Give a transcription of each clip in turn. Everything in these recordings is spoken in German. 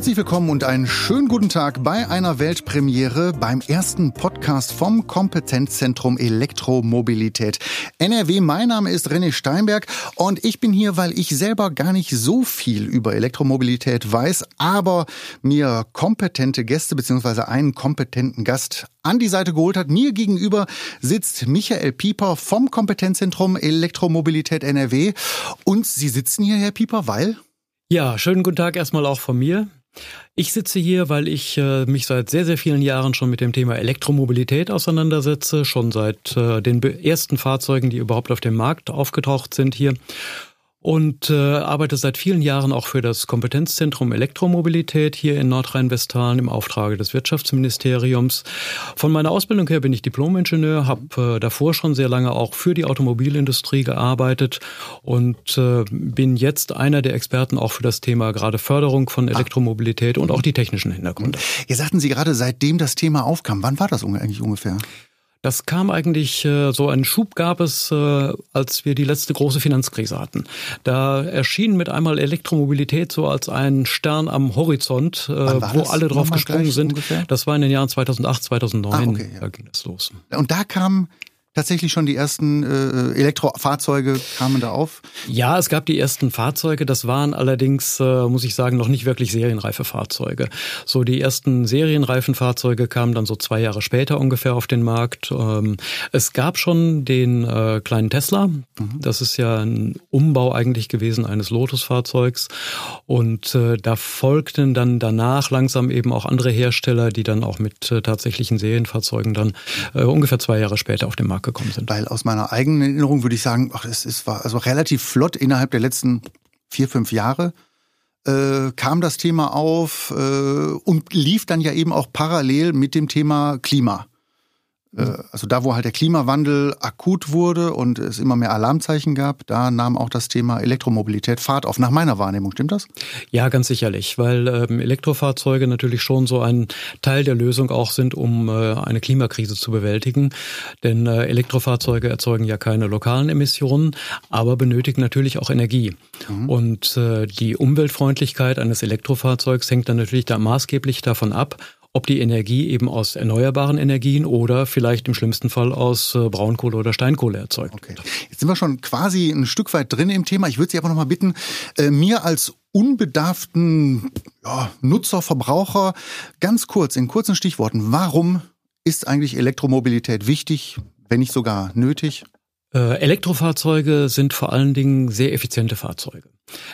Herzlich willkommen und einen schönen guten Tag bei einer Weltpremiere beim ersten Podcast vom Kompetenzzentrum Elektromobilität NRW. Mein Name ist René Steinberg und ich bin hier, weil ich selber gar nicht so viel über Elektromobilität weiß, aber mir kompetente Gäste bzw. einen kompetenten Gast an die Seite geholt hat. Mir gegenüber sitzt Michael Pieper vom Kompetenzzentrum Elektromobilität NRW und Sie sitzen hier, Herr Pieper, weil ja, schönen guten Tag erstmal auch von mir. Ich sitze hier, weil ich äh, mich seit sehr, sehr vielen Jahren schon mit dem Thema Elektromobilität auseinandersetze, schon seit äh, den ersten Fahrzeugen, die überhaupt auf dem Markt aufgetaucht sind hier und äh, arbeite seit vielen Jahren auch für das Kompetenzzentrum Elektromobilität hier in Nordrhein-Westfalen im Auftrage des Wirtschaftsministeriums. Von meiner Ausbildung her bin ich Diplomingenieur, habe äh, davor schon sehr lange auch für die Automobilindustrie gearbeitet und äh, bin jetzt einer der Experten auch für das Thema gerade Förderung von ah. Elektromobilität und auch die technischen Hintergründe. Ihr sagten Sie gerade, seitdem das Thema aufkam, wann war das eigentlich ungefähr? Das kam eigentlich, äh, so einen Schub gab es, äh, als wir die letzte große Finanzkrise hatten. Da erschien mit einmal Elektromobilität so als ein Stern am Horizont, äh, wo alle drauf gesprungen sind. Ungefähr? Das war in den Jahren 2008, 2009, ah, okay, ja. da ging das los. Und da kam tatsächlich schon die ersten äh, Elektrofahrzeuge kamen da auf? Ja, es gab die ersten Fahrzeuge. Das waren allerdings, äh, muss ich sagen, noch nicht wirklich serienreife Fahrzeuge. So die ersten serienreifen Fahrzeuge kamen dann so zwei Jahre später ungefähr auf den Markt. Ähm, es gab schon den äh, kleinen Tesla. Mhm. Das ist ja ein Umbau eigentlich gewesen eines Lotus-Fahrzeugs. Und äh, da folgten dann danach langsam eben auch andere Hersteller, die dann auch mit äh, tatsächlichen Serienfahrzeugen dann äh, ungefähr zwei Jahre später auf den Markt gekommen sind. Weil aus meiner eigenen Erinnerung würde ich sagen, ach, es ist war also relativ flott innerhalb der letzten vier, fünf Jahre äh, kam das Thema auf äh, und lief dann ja eben auch parallel mit dem Thema Klima. Äh, also da, wo halt der Klimawandel akut wurde und es immer mehr Alarmzeichen gab, da nahm auch das Thema Elektromobilität Fahrt auf. Nach meiner Wahrnehmung, stimmt das? Ja, ganz sicherlich, weil ähm, Elektrofahrzeuge natürlich schon so ein Teil der Lösung auch sind, um äh, eine Klimakrise zu bewältigen. Denn äh, Elektrofahrzeuge erzeugen ja keine lokalen Emissionen, aber benötigen natürlich auch Energie. Mhm. Und äh, die Umweltfreundlichkeit eines Elektrofahrzeugs hängt dann natürlich da maßgeblich davon ab, ob die Energie eben aus erneuerbaren Energien oder vielleicht im schlimmsten Fall aus äh, Braunkohle oder Steinkohle erzeugt okay. Jetzt sind wir schon quasi ein Stück weit drin im Thema. Ich würde Sie aber noch mal bitten, äh, mir als unbedarften ja, Nutzer, Verbraucher ganz kurz, in kurzen Stichworten, warum ist eigentlich Elektromobilität wichtig, wenn nicht sogar nötig? Äh, Elektrofahrzeuge sind vor allen Dingen sehr effiziente Fahrzeuge.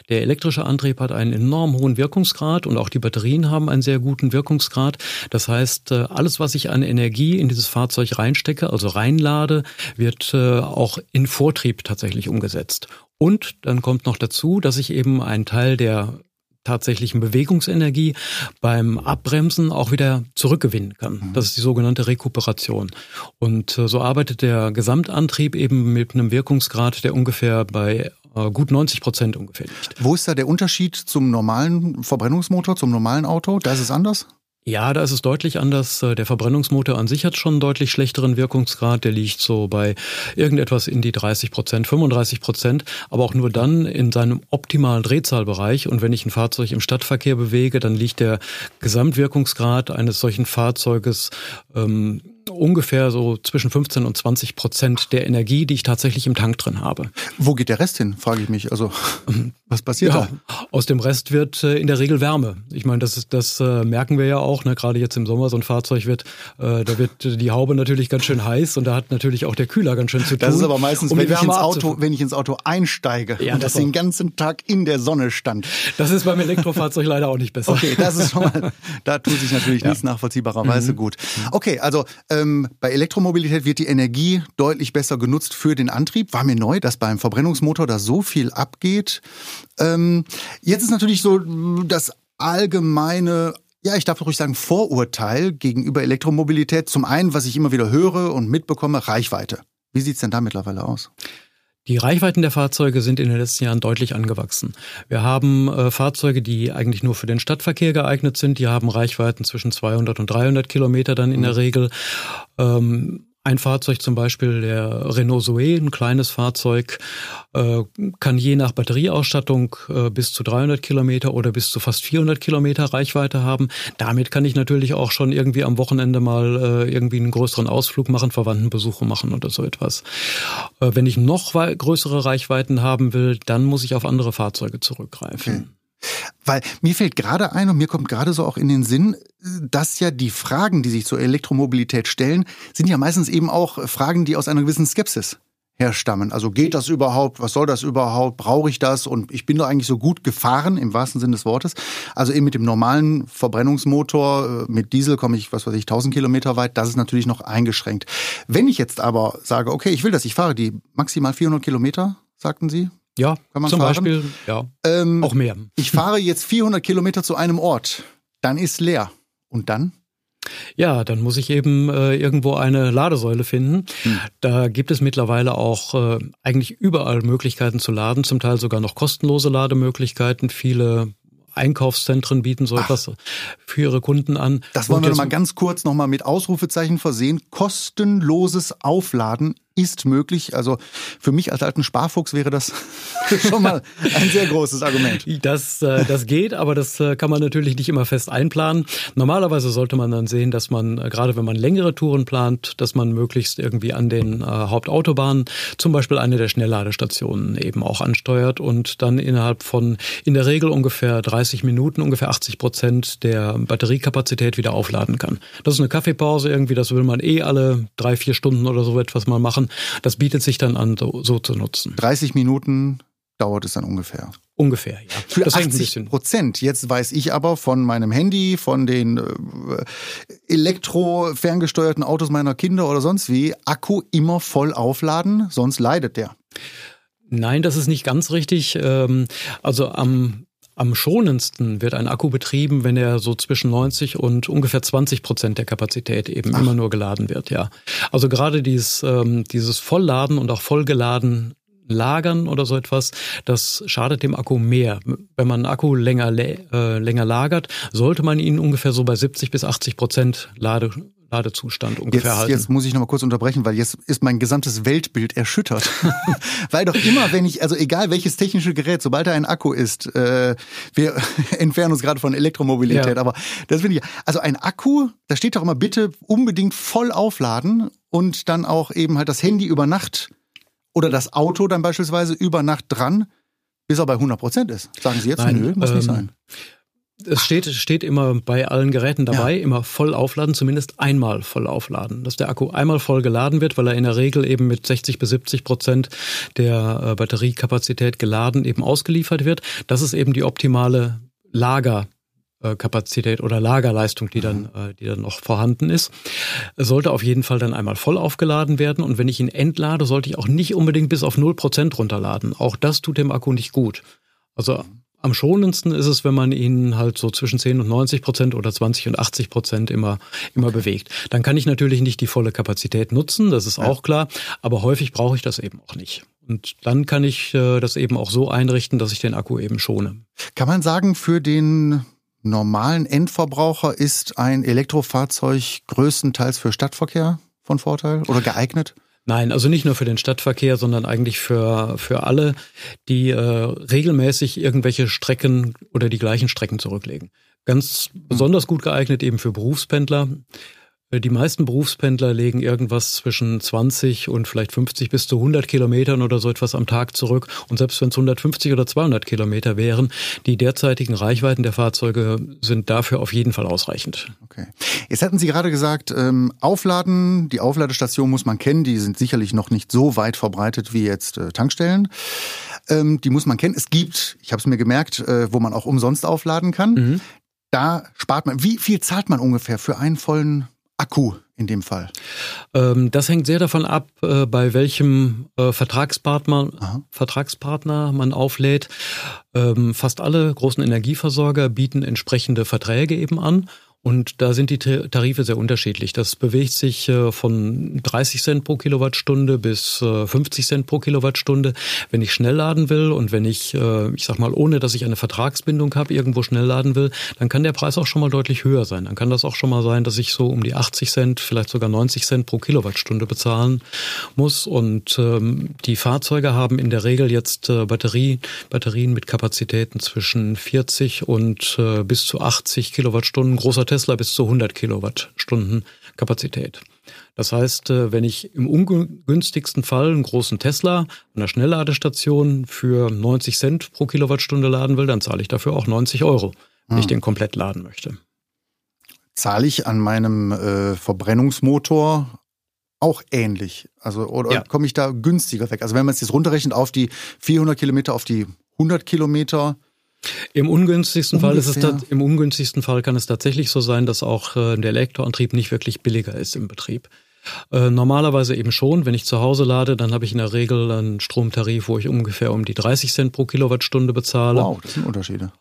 Der elektrische Antrieb hat einen enorm hohen Wirkungsgrad und auch die Batterien haben einen sehr guten Wirkungsgrad. Das heißt, äh, alles, was ich an Energie in dieses Fahrzeug reinstecke, also reinlade, wird äh, auch in Vortrieb tatsächlich umgesetzt. Und dann kommt noch dazu, dass ich eben einen Teil der tatsächlichen Bewegungsenergie beim Abbremsen auch wieder zurückgewinnen kann. Mhm. Das ist die sogenannte Rekuperation. Und äh, so arbeitet der Gesamtantrieb eben mit einem Wirkungsgrad, der ungefähr bei äh, gut 90 Prozent ungefähr liegt. Wo ist da der Unterschied zum normalen Verbrennungsmotor, zum normalen Auto? Da ist es anders? Ja, da ist es deutlich anders. Äh, der Verbrennungsmotor an sich hat schon einen deutlich schlechteren Wirkungsgrad. Der liegt so bei irgendetwas in die 30 Prozent, 35 Prozent, aber auch nur dann in seinem optimalen Drehzahlbereich. Und wenn ich ein Fahrzeug im Stadtverkehr bewege, dann liegt der Gesamtwirkungsgrad eines solchen Fahrzeuges ähm, ungefähr so zwischen 15 und 20 Prozent der Energie, die ich tatsächlich im Tank drin habe. Wo geht der Rest hin, frage ich mich. Also was passiert ja, da? Aus dem Rest wird äh, in der Regel Wärme. Ich meine, das, ist, das äh, merken wir ja auch. Ne? Gerade jetzt im Sommer so ein Fahrzeug wird, äh, da wird die Haube natürlich ganz schön heiß und da hat natürlich auch der Kühler ganz schön zu tun. Das ist aber meistens, um wenn, ich ins Auto, wenn ich ins Auto einsteige ja, und das, das den ganzen Tag in der Sonne stand. Das ist beim Elektrofahrzeug leider auch nicht besser. Okay, das ist schon mal, da tut sich natürlich ja. nichts nachvollziehbarerweise mhm. gut. Okay, also ähm, bei Elektromobilität wird die Energie deutlich besser genutzt für den Antrieb. War mir neu, dass beim Verbrennungsmotor da so viel abgeht. Ähm, jetzt ist natürlich so das allgemeine ja, ich darf ruhig sagen, Vorurteil gegenüber Elektromobilität. Zum einen, was ich immer wieder höre und mitbekomme, Reichweite. Wie sieht's denn da mittlerweile aus? Die Reichweiten der Fahrzeuge sind in den letzten Jahren deutlich angewachsen. Wir haben äh, Fahrzeuge, die eigentlich nur für den Stadtverkehr geeignet sind. Die haben Reichweiten zwischen 200 und 300 Kilometer dann in der mhm. Regel. Ähm, Ein Fahrzeug, zum Beispiel der Renault Zoe, ein kleines Fahrzeug, äh, kann je nach Batterieausstattung äh, bis zu 300 Kilometer oder bis zu fast 400 Kilometer Reichweite haben. Damit kann ich natürlich auch schon irgendwie am Wochenende mal äh, irgendwie einen größeren Ausflug machen, Verwandtenbesuche machen oder so etwas. Wenn ich noch größere Reichweiten haben will, dann muss ich auf andere Fahrzeuge zurückgreifen. Weil mir fällt gerade ein und mir kommt gerade so auch in den Sinn, dass ja die Fragen, die sich zur Elektromobilität stellen, sind ja meistens eben auch Fragen, die aus einer gewissen Skepsis herstammen. Also geht das überhaupt? Was soll das überhaupt? Brauche ich das? Und ich bin doch eigentlich so gut gefahren im wahrsten Sinne des Wortes. Also eben mit dem normalen Verbrennungsmotor, äh, mit Diesel komme ich, was weiß ich, 1000 Kilometer weit. Das ist natürlich noch eingeschränkt. Wenn ich jetzt aber sage, okay, ich will das, ich fahre die maximal 400 Kilometer, sagten Sie, ja, kann man zum fahren. Beispiel, ja, ähm, auch mehr. Ich fahre jetzt 400 Kilometer zu einem Ort, dann ist leer. Und dann? Ja, dann muss ich eben äh, irgendwo eine Ladesäule finden. Hm. Da gibt es mittlerweile auch äh, eigentlich überall Möglichkeiten zu laden, zum Teil sogar noch kostenlose Lademöglichkeiten. Viele Einkaufszentren bieten so Ach. etwas für ihre Kunden an. Das wollen wir noch mal ganz kurz noch mal mit Ausrufezeichen versehen. Kostenloses Aufladen ist möglich. Also für mich als alten Sparfuchs wäre das schon mal ein sehr großes Argument. Das, äh, das geht, aber das äh, kann man natürlich nicht immer fest einplanen. Normalerweise sollte man dann sehen, dass man, äh, gerade wenn man längere Touren plant, dass man möglichst irgendwie an den Hauptautobahnen zum Beispiel eine der Schnellladestationen eben auch ansteuert und dann innerhalb von in der Regel ungefähr 30 Minuten ungefähr 80 Prozent der Batteriekapazität wieder aufladen kann. Das ist eine Kaffeepause irgendwie, das will man eh alle drei, vier Stunden oder so etwas mal machen. Das bietet sich dann an, so, so zu nutzen. 30 Minuten dauert es dann ungefähr. Ungefähr, ja. Für das 80 Prozent. Jetzt weiß ich aber von meinem Handy, von den äh, elektro-ferngesteuerten Autos meiner Kinder oder sonst wie, Akku immer voll aufladen, sonst leidet der. Nein, das ist nicht ganz richtig. Ähm, also am am schonendsten wird ein Akku betrieben, wenn er so zwischen 90 und ungefähr 20 Prozent der Kapazität eben Ach. immer nur geladen wird, ja. Also gerade dieses, ähm, dieses Vollladen und auch vollgeladen lagern oder so etwas, das schadet dem Akku mehr. Wenn man einen Akku länger, äh, länger lagert, sollte man ihn ungefähr so bei 70 bis 80 Prozent Lade, Ladezustand ungefähr jetzt, halten. Jetzt muss ich noch mal kurz unterbrechen, weil jetzt ist mein gesamtes Weltbild erschüttert. weil doch immer, wenn ich, also egal welches technische Gerät, sobald da ein Akku ist, äh, wir entfernen uns gerade von Elektromobilität, ja. aber das finde ich, also ein Akku, da steht doch immer bitte unbedingt voll aufladen und dann auch eben halt das Handy über Nacht oder das Auto dann beispielsweise über Nacht dran, bis er bei 100 Prozent ist. Sagen Sie jetzt, Nein, nö, muss ähm, nicht sein. Es steht, steht immer bei allen Geräten dabei, ja. immer voll aufladen, zumindest einmal voll aufladen. Dass der Akku einmal voll geladen wird, weil er in der Regel eben mit 60 bis 70 Prozent der äh, Batteriekapazität geladen eben ausgeliefert wird. Das ist eben die optimale Lager Kapazität oder Lagerleistung, die dann, mhm. äh, die dann noch vorhanden ist. Es sollte auf jeden Fall dann einmal voll aufgeladen werden und wenn ich ihn entlade, sollte ich auch nicht unbedingt bis auf 0% runterladen. Auch das tut dem Akku nicht gut. Also am schonendsten ist es, wenn man ihn halt so zwischen 10 und 90 Prozent oder 20 und 80 Prozent immer, immer bewegt. Dann kann ich natürlich nicht die volle Kapazität nutzen, das ist auch klar, aber häufig brauche ich das eben auch nicht. Und dann kann ich äh, das eben auch so einrichten, dass ich den Akku eben schone. Kann man sagen, für den normalen Endverbraucher ist ein Elektrofahrzeug größtenteils für Stadtverkehr von Vorteil oder geeignet? Nein, also nicht nur für den Stadtverkehr, sondern eigentlich für, für alle, die äh, regelmäßig irgendwelche Strecken oder die gleichen Strecken zurücklegen. Ganz besonders gut geeignet eben für Berufspendler. Äh, die meisten Berufspendler legen irgendwas zwischen 20 und vielleicht 50 bis zu 100 Kilometern oder so etwas am Tag zurück. Und selbst wenn es 150 oder 200 Kilometer wären, die derzeitigen Reichweiten der Fahrzeuge sind dafür auf jeden Fall ausreichend. Okay. Jetzt hatten Sie gerade gesagt, ähm, Aufladen, die Aufladestation muss man kennen. Die sind sicherlich noch nicht so weit verbreitet wie jetzt äh, Tankstellen. Ähm, die muss man kennen. Es gibt, ich habe es mir gemerkt, äh, wo man auch umsonst aufladen kann. Mhm. Da spart man. Wie viel zahlt man ungefähr für einen vollen Akku in dem Fall? Ähm, das hängt sehr davon ab, äh, bei welchem äh, Vertragspartner, Vertragspartner man auflädt. Ähm, fast alle großen Energieversorger bieten entsprechende Verträge eben an. Und da sind die Tarife sehr unterschiedlich. Das bewegt sich äh, von 30 Cent pro Kilowattstunde bis 50 äh, Cent pro Kilowattstunde. Wenn ich schnell laden will und wenn ich, äh, ich sag mal, ohne dass ich eine Vertragsbindung habe, irgendwo schnell laden will, dann kann der Preis auch schon mal deutlich höher sein. Dann kann das auch schon mal sein, dass ich so um die 80 Cent, vielleicht sogar 90 Cent pro Kilowattstunde bezahlen muss. Und ähm, die Fahrzeuge haben in der Regel jetzt Batterie, Batterien mit Kapazitäten zwischen 40 und bis zu 80 Kilowattstunden. Großer Tesla bis zu 100 Kilowattstunden Kapazität. Das heißt, äh, wenn ich im ungünstigsten Fall einen großen Tesla an der Schnellladestation für 90 Cent pro Kilowattstunde laden will, dann zahle ich dafür auch 90 Euro, wenn hm. ich den komplett laden möchte. Zahle ich an meinem äh, Verbrennungsmotor auch ähnlich? Also oder ja. komme ich da günstiger weg? Also wenn man es jetzt runterrechnet auf die 400 Kilometer, auf die 100 Kilometer, im ungünstigsten Fall ist es im ungünstigsten Fall kann es tatsächlich so sein, dass auch äh, der Elektroantrieb nicht wirklich billiger ist im Betrieb. Äh, normalerweise eben schon. Wenn ich zu Hause lade, dann habe ich in der Regel einen Stromtarif, wo ich ungefähr um die 30 Cent pro Kilowattstunde bezahle. Wow, das sind Unterschiede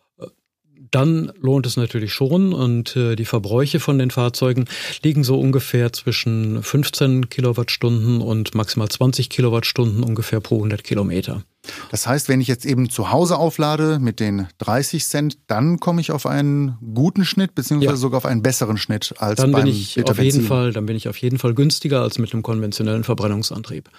dann lohnt es natürlich schon und äh, die Verbräuche von den Fahrzeugen liegen so ungefähr zwischen 15 Kilowattstunden und maximal 20 Kilowattstunden ungefähr pro 100 Kilometer. Das heißt, wenn ich jetzt eben zu Hause auflade mit den 30 Cent, dann komme ich auf einen guten Schnitt beziehungsweise ja. sogar auf einen besseren Schnitt als dann beim bin ich auf jeden Fall, dann bin ich auf jeden Fall günstiger als mit einem konventionellen Verbrennungsantrieb.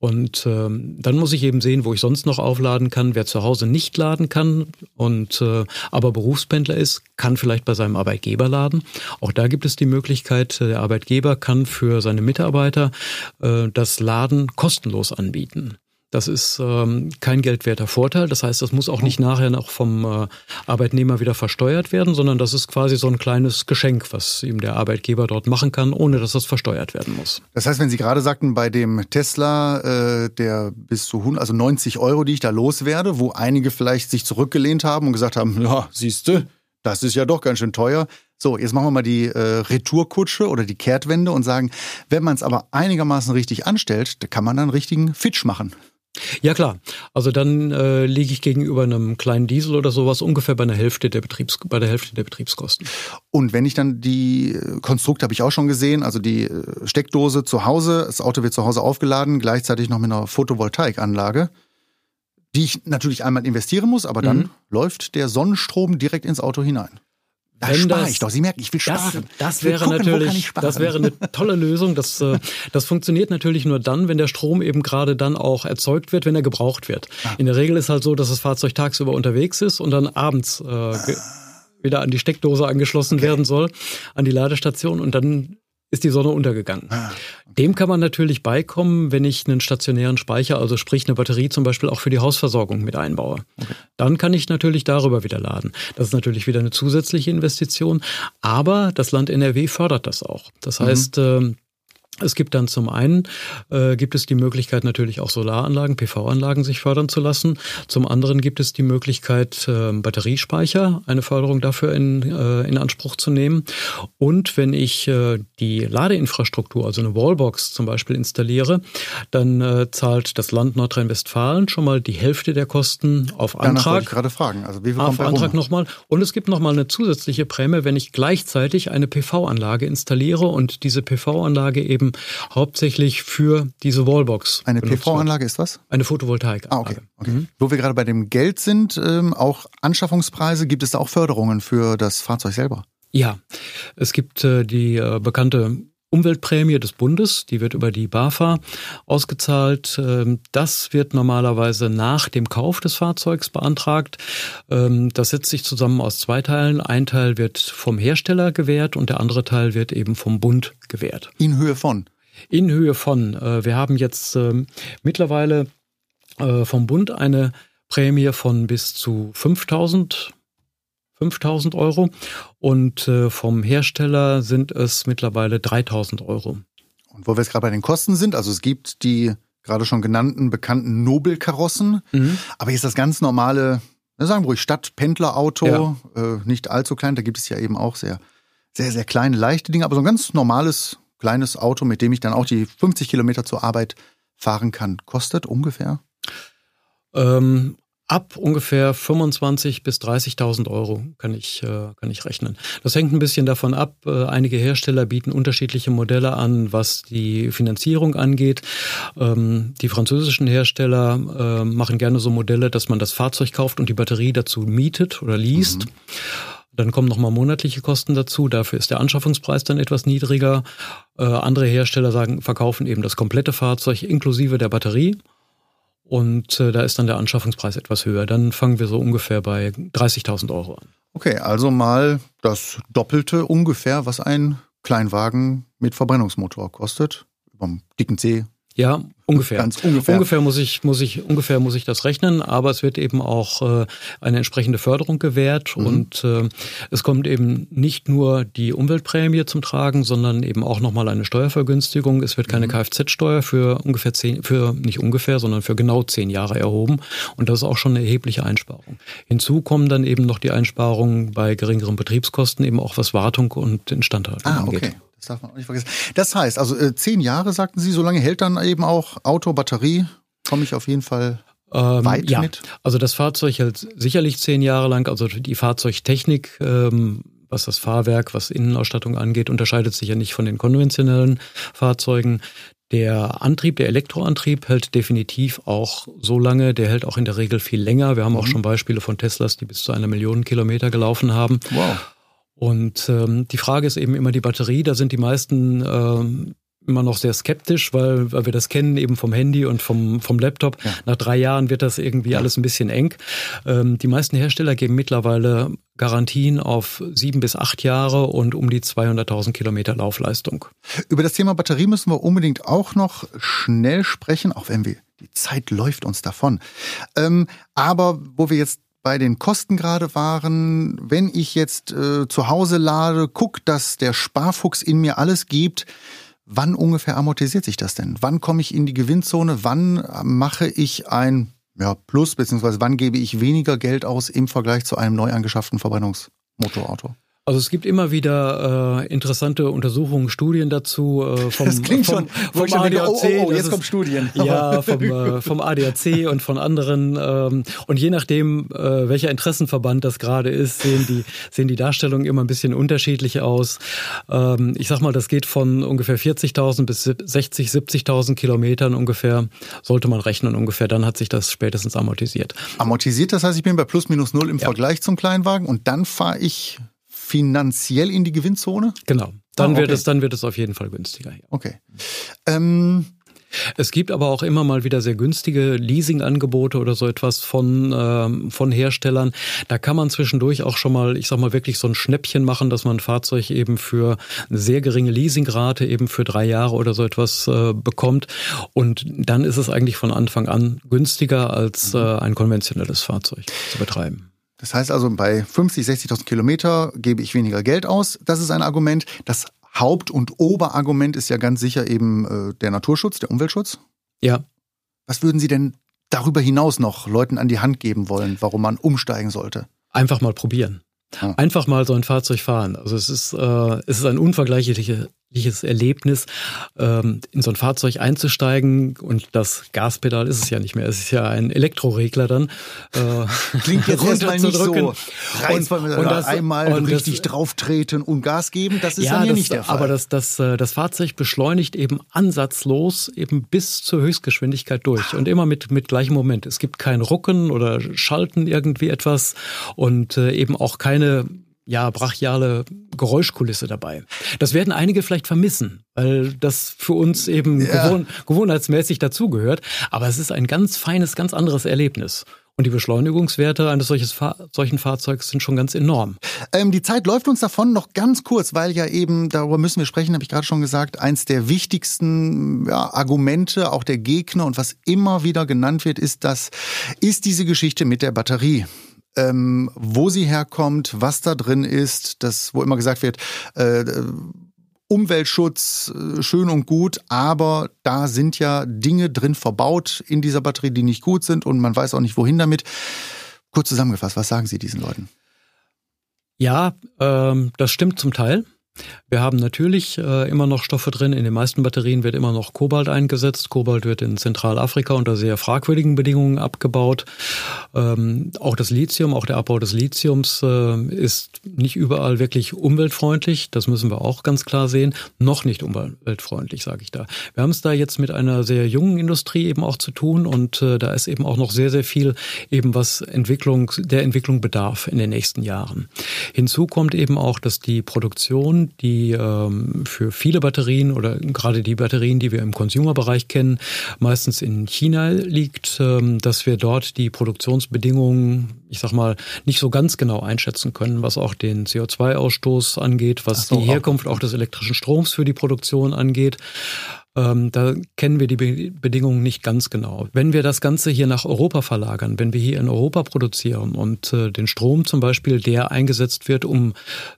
Und ähm, dann muss ich eben sehen, wo ich sonst noch aufladen kann. Wer zu Hause nicht laden kann und äh, aber Berufspendler ist, kann vielleicht bei seinem Arbeitgeber laden. Auch da gibt es die Möglichkeit, der Arbeitgeber kann für seine Mitarbeiter äh, das Laden kostenlos anbieten. Das ist ähm, kein geldwerter Vorteil. Das heißt, das muss auch nicht nachher noch vom äh, Arbeitnehmer wieder versteuert werden, sondern das ist quasi so ein kleines Geschenk, was ihm der Arbeitgeber dort machen kann, ohne dass das versteuert werden muss. Das heißt, wenn Sie gerade sagten, bei dem Tesla, äh, der bis zu 100, also 90 Euro, die ich da loswerde, wo einige vielleicht sich zurückgelehnt haben und gesagt haben, ja, siehste, das ist ja doch ganz schön teuer. So, jetzt machen wir mal die äh, Retourkutsche oder die Kehrtwende und sagen, wenn man es aber einigermaßen richtig anstellt, da kann man dann einen richtigen Fitch machen. Ja klar, also dann äh, liege ich gegenüber einem kleinen Diesel oder sowas ungefähr bei einer Hälfte der Betriebs bei der Hälfte der Betriebskosten. Und wenn ich dann die äh, Konstrukte habe ich auch schon gesehen, also die äh, Steckdose zu Hause, das Auto wird zu Hause aufgeladen, gleichzeitig noch mit einer Photovoltaikanlage, die ich natürlich einmal investieren muss, aber dann mhm. läuft der Sonnenstrom direkt ins Auto hinein. Da spare ich doch. Sie merken, ich will sparen. Das, das wäre gucken, natürlich, das wäre eine tolle Lösung. Das, äh, das funktioniert natürlich nur dann, wenn der Strom eben gerade dann auch erzeugt wird, wenn er gebraucht wird. Ah. In der Regel ist halt so, dass das Fahrzeug tagsüber unterwegs ist und dann abends äh, ah. wieder an die Steckdose angeschlossen okay. werden soll, an die Ladestation und dann ist die Sonne untergegangen. Ah, okay. Dem kann man natürlich beikommen, wenn ich einen stationären Speicher, also sprich eine Batterie zum Beispiel auch für die Hausversorgung mit einbaue. Okay. Dann kann ich natürlich darüber wieder laden. Das ist natürlich wieder eine zusätzliche Investition, aber das Land NRW fördert das auch. Das mhm. heißt, mhm. Es gibt dann zum einen, äh, gibt es die Möglichkeit natürlich auch Solaranlagen, PV-Anlagen sich fördern zu lassen. Zum anderen gibt es die Möglichkeit, äh, Batteriespeicher, eine Förderung dafür in, äh, in Anspruch zu nehmen. Und wenn ich äh, die Ladeinfrastruktur, also eine Wallbox zum Beispiel installiere, dann äh, zahlt das Land Nordrhein-Westfalen schon mal die Hälfte der Kosten auf Antrag. Danach wollte ich gerade fragen. Also wie viel auf Antrag nochmal. Und es gibt nochmal eine zusätzliche Prämie, wenn ich gleichzeitig eine PV-Anlage installiere und diese PV-Anlage eben eben hauptsächlich für diese Wallbox. Eine PV-Anlage ist was? Eine Photovoltaikanlage. Ah, okay. okay. Mhm. Wo wir gerade bei dem Geld sind, ähm, auch Anschaffungspreise, gibt es da auch Förderungen für das Fahrzeug selber? Ja, es gibt äh, die äh, bekannte Umweltprämie des Bundes, die wird über die BAFA ausgezahlt. Ähm, das wird normalerweise nach dem Kauf des Fahrzeugs beantragt. Ähm, das setzt sich zusammen aus zwei Teilen. Ein Teil wird vom Hersteller gewährt und der andere Teil wird eben vom Bund gewährt. In Höhe von? In Höhe von. Äh, wir haben jetzt ähm, mittlerweile äh, vom Bund eine Prämie von bis zu 5000 5000 Euro und äh, vom Hersteller sind es mittlerweile 3000 Euro. Und wo wir jetzt gerade bei den Kosten sind, also es gibt die gerade schon genannten bekannten Nobelkarossen, mhm. aber jetzt das ganz normale, sagen wir ruhig Stadtpendlerauto, ja. äh, nicht allzu klein, da gibt es ja eben auch sehr, sehr, sehr kleine, leichte Dinge, aber so ein ganz normales, kleines Auto, mit dem ich dann auch die 50 Kilometer zur Arbeit fahren kann, kostet ungefähr? Ähm, ab ungefähr 25 bis 30.000 Euro kann ich, äh, kann ich rechnen. Das hängt ein bisschen davon ab. Äh, einige Hersteller bieten unterschiedliche Modelle an, was die Finanzierung angeht. Ähm, die französischen Hersteller äh, machen gerne so Modelle, dass man das Fahrzeug kauft und die Batterie dazu mietet oder liest. Mhm. Dann kommen nochmal monatliche Kosten dazu. Dafür ist der Anschaffungspreis dann etwas niedriger. Äh, andere Hersteller sagen, verkaufen eben das komplette Fahrzeug inklusive der Batterie. Und äh, da ist dann der Anschaffungspreis etwas höher. Dann fangen wir so ungefähr bei 30.000 Euro an. Okay, also mal das Doppelte ungefähr, was ein Kleinwagen mit Verbrennungsmotor kostet. Dem dicken C ja, ungefähr. Ganz ungefähr. Ungefähr muss ich, muss ich, ungefähr muss ich das rechnen, aber es wird eben auch äh, eine entsprechende Förderung gewährt mhm. und äh, es kommt eben nicht nur die Umweltprämie zum Tragen, sondern eben auch nochmal eine Steuervergünstigung. Es wird keine mhm. Kfz-Steuer für ungefähr zehn, für nicht ungefähr, sondern für genau zehn Jahre erhoben und das ist auch schon eine erhebliche Einsparung. Hinzu kommen dann eben noch die Einsparungen bei geringeren Betriebskosten, eben auch was Wartung und Instandhaltung ah, angeht. Das darf man auch nicht vergessen. Das heißt, also äh, zehn Jahre, sagten Sie, so lange hält dann eben auch Auto, Batterie, komme ich auf jeden Fall ähm, weit ja. mit? Also das Fahrzeug hält sicherlich zehn Jahre lang, also die Fahrzeugtechnik, ähm, was das Fahrwerk, was Innenausstattung angeht, unterscheidet sich ja nicht von den konventionellen Fahrzeugen. Der Antrieb, der Elektroantrieb hält definitiv auch so lange, der hält auch in der Regel viel länger. Wir haben mhm. auch schon Beispiele von Teslas, die bis zu einer Million Kilometer gelaufen haben. Wow. Und ähm, die Frage ist eben immer die Batterie. Da sind die meisten ähm, immer noch sehr skeptisch, weil, weil wir das kennen eben vom Handy und vom, vom Laptop. Ja. Nach drei Jahren wird das irgendwie ja. alles ein bisschen eng. Ähm, die meisten Hersteller geben mittlerweile Garantien auf sieben bis acht Jahre und um die 200.000 Kilometer Laufleistung. Über das Thema Batterie müssen wir unbedingt auch noch schnell sprechen, auch wenn wir die Zeit läuft uns davon. Ähm, aber wo wir jetzt bei den Kosten gerade waren, wenn ich jetzt äh, zu Hause lade, guck, dass der Sparfuchs in mir alles gibt, wann ungefähr amortisiert sich das denn? Wann komme ich in die Gewinnzone? Wann mache ich ein ja, Plus, beziehungsweise wann gebe ich weniger Geld aus im Vergleich zu einem neu angeschafften Verbrennungsmotorauto? Also es gibt immer wieder äh, interessante Untersuchungen, Studien dazu. Äh, vom, das klingt vom, schon vom ADAC. Oh, oh, oh jetzt kommen Studien. Ja, vom, äh, vom ADAC und von anderen. Ähm, und je nachdem, äh, welcher Interessenverband das gerade ist, sehen die, sehen die Darstellungen immer ein bisschen unterschiedlich aus. Ähm, ich sag mal, das geht von ungefähr 40.000 bis 60, 70.000 Kilometern ungefähr, sollte man rechnen ungefähr. Dann hat sich das spätestens amortisiert. Amortisiert, das heißt, ich bin bei plus minus null im ja. Vergleich zum Kleinwagen und dann fahre ich finanziell in die Gewinnzone? Genau. Dann ah, okay. wird es, dann wird es auf jeden Fall günstiger. Ja. Okay. Ähm, es gibt aber auch immer mal wieder sehr günstige Leasing-Angebote oder so etwas von, ähm, von Herstellern. Da kann man zwischendurch auch schon mal, ich sag mal, wirklich so ein Schnäppchen machen, dass man ein Fahrzeug eben für eine sehr geringe Leasingrate eben für drei Jahre oder so etwas äh, bekommt. Und dann ist es eigentlich von Anfang an günstiger als mhm. äh, ein konventionelles Fahrzeug zu betreiben. Das heißt also, bei 50, 60.000 Kilometer gebe ich weniger Geld aus. Das ist ein Argument. Das Haupt- und Oberargument ist ja ganz sicher eben äh, der Naturschutz, der Umweltschutz. Ja. Was würden Sie denn darüber hinaus noch Leuten an die Hand geben wollen, warum man umsteigen sollte? Einfach mal probieren. Ja. Einfach mal so ein Fahrzeug fahren. Also es ist, äh, es ist ein unvergleichlicher, Erlebnis, ähm, in so ein Fahrzeug einzusteigen und das Gaspedal ist es ja nicht mehr. Es ist ja ein Elektroregler dann. Äh, Klingt jetzt erstmal nicht so reizvoll, und, und das, einmal und richtig das, drauf treten und Gas geben. Das ist ja, ja nicht der Fall. Aber das, das, äh, das Fahrzeug beschleunigt eben ansatzlos eben bis zur Höchstgeschwindigkeit durch und immer mit, mit gleichem Moment. Es gibt kein Rucken oder Schalten irgendwie etwas und äh, eben auch keine ja, brachiale Geräuschkulisse dabei. Das werden einige vielleicht vermissen, weil das für uns eben ja. gewohn gewohnheitsmäßig dazugehört. Aber es ist ein ganz feines, ganz anderes Erlebnis. Und die Beschleunigungswerte eines solches Fahr solchen Fahrzeugs sind schon ganz enorm. Ähm, die Zeit läuft uns davon noch ganz kurz, weil ja eben, darüber müssen wir sprechen, habe ich gerade schon gesagt, eins der wichtigsten ja, Argumente, auch der Gegner und was immer wieder genannt wird, ist das, ist diese Geschichte mit der Batterie ähm, wo sie herkommt, was da drin ist, das, wo immer gesagt wird, äh, Umweltschutz äh, schön und gut, aber da sind ja Dinge drin verbaut in dieser Batterie, die nicht gut sind und man weiß auch nicht, wohin damit. Kurz zusammengefasst, was sagen Sie diesen Leuten? Ja, ähm, das stimmt zum Teil. Wir haben natürlich äh, immer noch Stoffe drin. In den meisten Batterien wird immer noch Kobalt eingesetzt. Kobalt wird in Zentralafrika unter sehr fragwürdigen Bedingungen abgebaut. Ähm, auch das Lithium, auch der Abbau des Lithiums äh, ist nicht überall wirklich umweltfreundlich. Das müssen wir auch ganz klar sehen. Noch nicht umweltfreundlich, sage ich da. Wir haben es da jetzt mit einer sehr jungen Industrie eben auch zu tun und äh, da ist eben auch noch sehr, sehr viel eben was Entwicklung, der Entwicklung bedarf in den nächsten Jahren. Hinzu kommt eben auch, dass die Produktion, die ähm, für viele Batterien oder gerade die Batterien, die wir im Consumer-Bereich kennen, meistens in China liegt, ähm, dass wir dort die Produktionsbedingungen, ich sag mal, nicht so ganz genau einschätzen können, was auch den CO2-Ausstoß angeht, was so, die Herkunft auch des elektrischen Stroms für die Produktion angeht. Ähm, da kennen wir die Be Bedingungen nicht ganz genau. Wenn wir das Ganze hier nach Europa verlagern, wenn wir hier in Europa produzieren und äh, den Strom zum Beispiel, der eingesetzt wird, um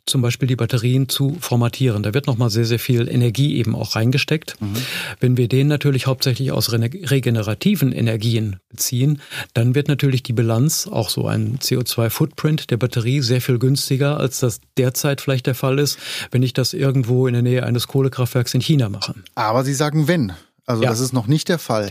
zum Beispiel die Batterien zu formatieren, da wird nochmal sehr, sehr viel Energie eben auch reingesteckt. Mhm. Wenn wir den natürlich hauptsächlich aus regenerativen Energien beziehen, dann wird natürlich die Bilanz, auch so ein CO2-Footprint der Batterie, sehr viel günstiger, als das derzeit vielleicht der Fall ist, wenn ich das irgendwo in der Nähe eines Kohlekraftwerks in China mache. Aber Sie sagen wenn. Also ja. das ist noch nicht der Fall.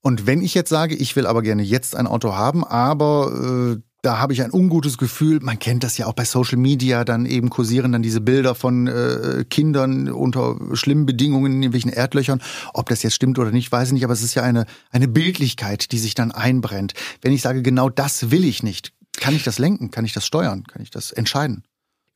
Und wenn ich jetzt sage, ich will aber gerne jetzt ein Auto haben, aber äh, da habe ich ein ungutes Gefühl. Man kennt das ja auch bei Social Media, dann eben kursieren dann diese Bilder von äh, Kindern unter schlimmen Bedingungen in irgendwelchen Erdlöchern. Ob das jetzt stimmt oder nicht, weiß ich nicht, aber es ist ja eine, eine Bildlichkeit, die sich dann einbrennt. Wenn ich sage, genau das will ich nicht, kann ich das lenken? Kann ich das steuern? Kann ich das entscheiden?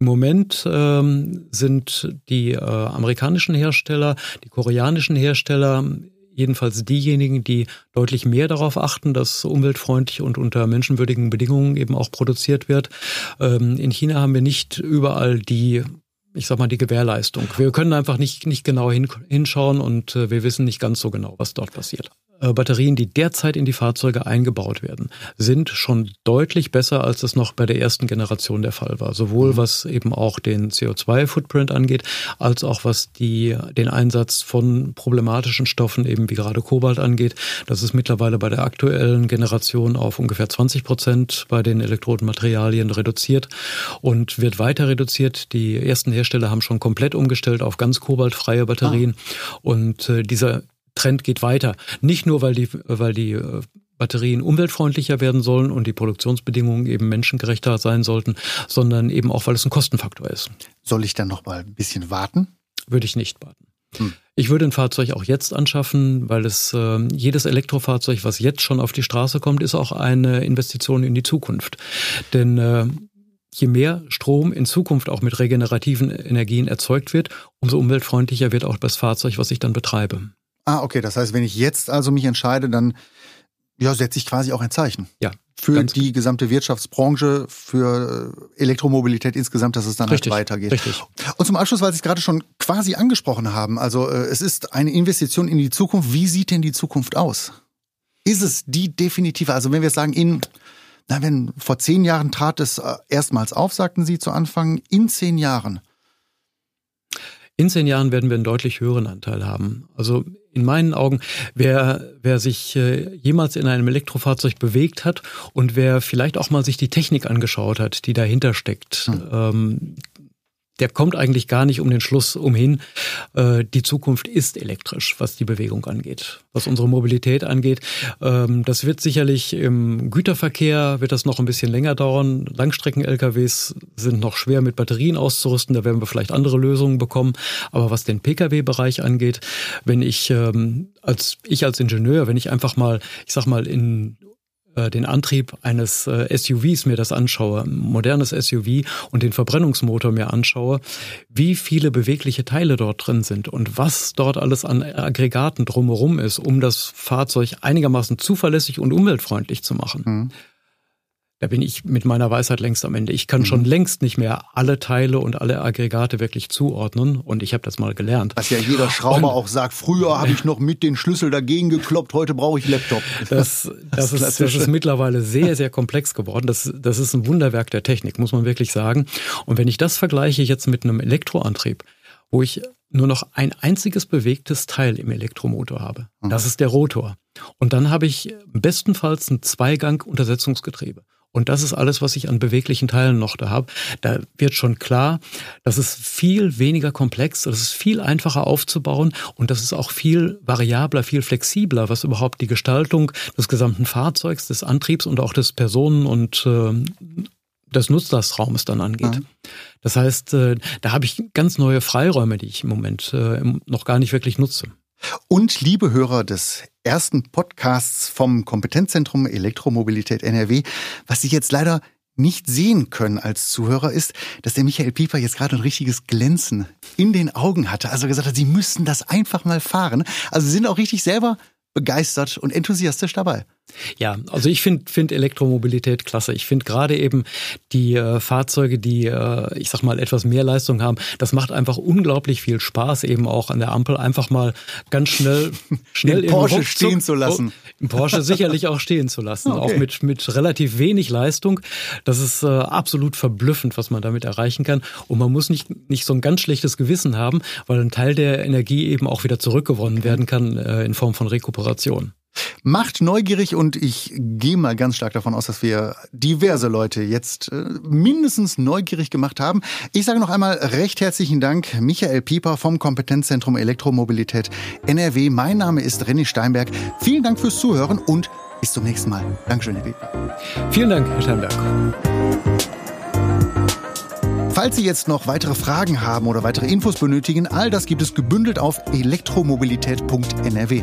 Im Moment ähm, sind die äh, amerikanischen Hersteller, die koreanischen Hersteller jedenfalls diejenigen, die deutlich mehr darauf achten, dass umweltfreundlich und unter menschenwürdigen Bedingungen eben auch produziert wird. Ähm, in China haben wir nicht überall die ich sag mal, die Gewährleistung. Wir können einfach nicht, nicht genau hinschauen und äh, wir wissen nicht ganz so genau, was dort passiert. Äh, Batterien, die derzeit in die Fahrzeuge eingebaut werden, sind schon deutlich besser, als es noch bei der ersten Generation der Fall war. Sowohl mhm. was eben auch den CO2-Footprint angeht, als auch was die, den Einsatz von problematischen Stoffen, eben wie gerade Kobalt angeht. Das ist mittlerweile bei der aktuellen Generation auf ungefähr 20 Prozent bei den Elektrodenmaterialien reduziert und wird weiter reduziert. Die ersten Hersteller haben schon komplett umgestellt auf ganz kobaltfreie Batterien. Ah. Und äh, dieser Trend geht weiter. Nicht nur, weil die, weil die äh, Batterien umweltfreundlicher werden sollen und die Produktionsbedingungen eben menschengerechter sein sollten, sondern eben auch, weil es ein Kostenfaktor ist. Soll ich dann noch mal ein bisschen warten? Würde ich nicht warten. Hm. Ich würde ein Fahrzeug auch jetzt anschaffen, weil es äh, jedes Elektrofahrzeug, was jetzt schon auf die Straße kommt, ist auch eine Investition in die Zukunft. Denn äh, je mehr Strom in Zukunft auch mit regenerativen Energien erzeugt wird, umso umweltfreundlicher wird auch das Fahrzeug, was ich dann betreibe. Ah, okay. Das heißt, wenn ich jetzt also mich entscheide, dann ja, setze ich quasi auch ein Zeichen. Ja. Für die gesamte Wirtschaftsbranche, für Elektromobilität insgesamt, dass es dann halt richtig, halt weitergeht. Richtig. Und zum Abschluss, weil Sie es gerade schon quasi angesprochen haben, also äh, es ist eine Investition in die Zukunft. Wie sieht denn die Zukunft aus? Ist es die definitive? Also wenn wir sagen, in, na, wenn vor zehn Jahren trat es äh, erstmals auf, sagten Sie zu Anfang, in zehn Jahren. In zehn Jahren werden wir einen deutlich höheren Anteil haben. Also in meinen Augen, wer, wer sich äh, jemals in einem Elektrofahrzeug bewegt hat und wer vielleicht auch mal sich die Technik angeschaut hat, die dahinter steckt, hm. ähm, der kommt eigentlich gar nicht um den Schluss umhin. Äh, die Zukunft ist elektrisch, was die Bewegung angeht, was unsere Mobilität angeht. Ähm, das wird sicherlich im Güterverkehr wird das noch ein bisschen länger dauern. Langstrecken-LKWs sind noch schwer mit Batterien auszurüsten. Da werden wir vielleicht andere Lösungen bekommen. Aber was den Pkw-Bereich angeht, wenn ich ähm, als ich als Ingenieur, wenn ich einfach mal, ich sag mal in den Antrieb eines äh, SUVs mir das anschaue, modernes SUV und den Verbrennungsmotor mir anschaue, wie viele bewegliche Teile dort drin sind und was dort alles an Aggregaten drumherum ist, um das Fahrzeug einigermaßen zuverlässig und umweltfreundlich zu machen. Mhm. Da bin ich mit meiner Weisheit längst am Ende. Ich kann mhm. schon längst nicht mehr alle Teile und alle Aggregate wirklich zuordnen und ich habe das mal gelernt. Was ja jeder Schrauber und, auch sagt, früher habe ich noch mit den Schlüssel dagegen gekloppt, heute brauche ich Laptop. Das, das, das, ist, das ist mittlerweile sehr, sehr komplex geworden. Das, das ist ein Wunderwerk der Technik, muss man wirklich sagen. Und wenn ich das vergleiche jetzt mit einem Elektroantrieb, wo ich nur noch ein einziges bewegtes Teil im Elektromotor habe. Mhm. Das ist der Rotor. Und dann habe ich bestenfalls ein Zweigang-Untersetzungsgetriebe. Und das ist alles, was ich an beweglichen Teilen noch da habe. Da wird schon klar, das ist viel weniger komplex, das ist viel einfacher aufzubauen und das ist auch viel variabler, viel flexibler, was überhaupt die Gestaltung des gesamten Fahrzeugs, des Antriebs und auch des Personen- und äh, des Nutzlastraumes dann angeht. Ja. Das heißt, äh, da habe ich ganz neue Freiräume, die ich im Moment äh, noch gar nicht wirklich nutze. Und liebe Hörer des ersten Podcasts vom Kompetenzzentrum Elektromobilität NRW, was Sie jetzt leider nicht sehen können als Zuhörer, ist, dass der Michael Pieper jetzt gerade ein richtiges Glänzen in den Augen hatte. Also gesagt hat, Sie müssten das einfach mal fahren. Also Sie sind auch richtig selber begeistert und enthusiastisch dabei. Ja, also ich finde find Elektromobilität klasse. Ich finde gerade eben die äh, Fahrzeuge, die, äh, ich sag mal, etwas mehr Leistung haben, das macht einfach unglaublich viel Spaß, eben auch an der Ampel einfach mal ganz schnell, schnell Den Porsche stehen zu lassen. Im Porsche sicherlich auch stehen zu lassen, okay. auch mit, mit relativ wenig Leistung. Das ist äh, absolut verblüffend, was man damit erreichen kann. Und man muss nicht, nicht so ein ganz schlechtes Gewissen haben, weil ein Teil der Energie eben auch wieder zurückgewonnen werden kann äh, in Form von Rekuperation. Macht neugierig und ich gehe mal ganz stark davon aus, dass wir diverse Leute jetzt äh, mindestens neugierig gemacht haben. Ich sage noch einmal recht herzlichen Dank, Michael Pieper vom Kompetenzzentrum Elektromobilität NRW. Mein Name ist René Steinberg. Vielen Dank fürs Zuhören und bis zum nächsten Mal. Dankeschön, Herr Pieper. Vielen Dank, Herr Steinberg. Falls Sie jetzt noch weitere Fragen haben oder weitere Infos benötigen, all das gibt es gebündelt auf elektromobilität.nrw.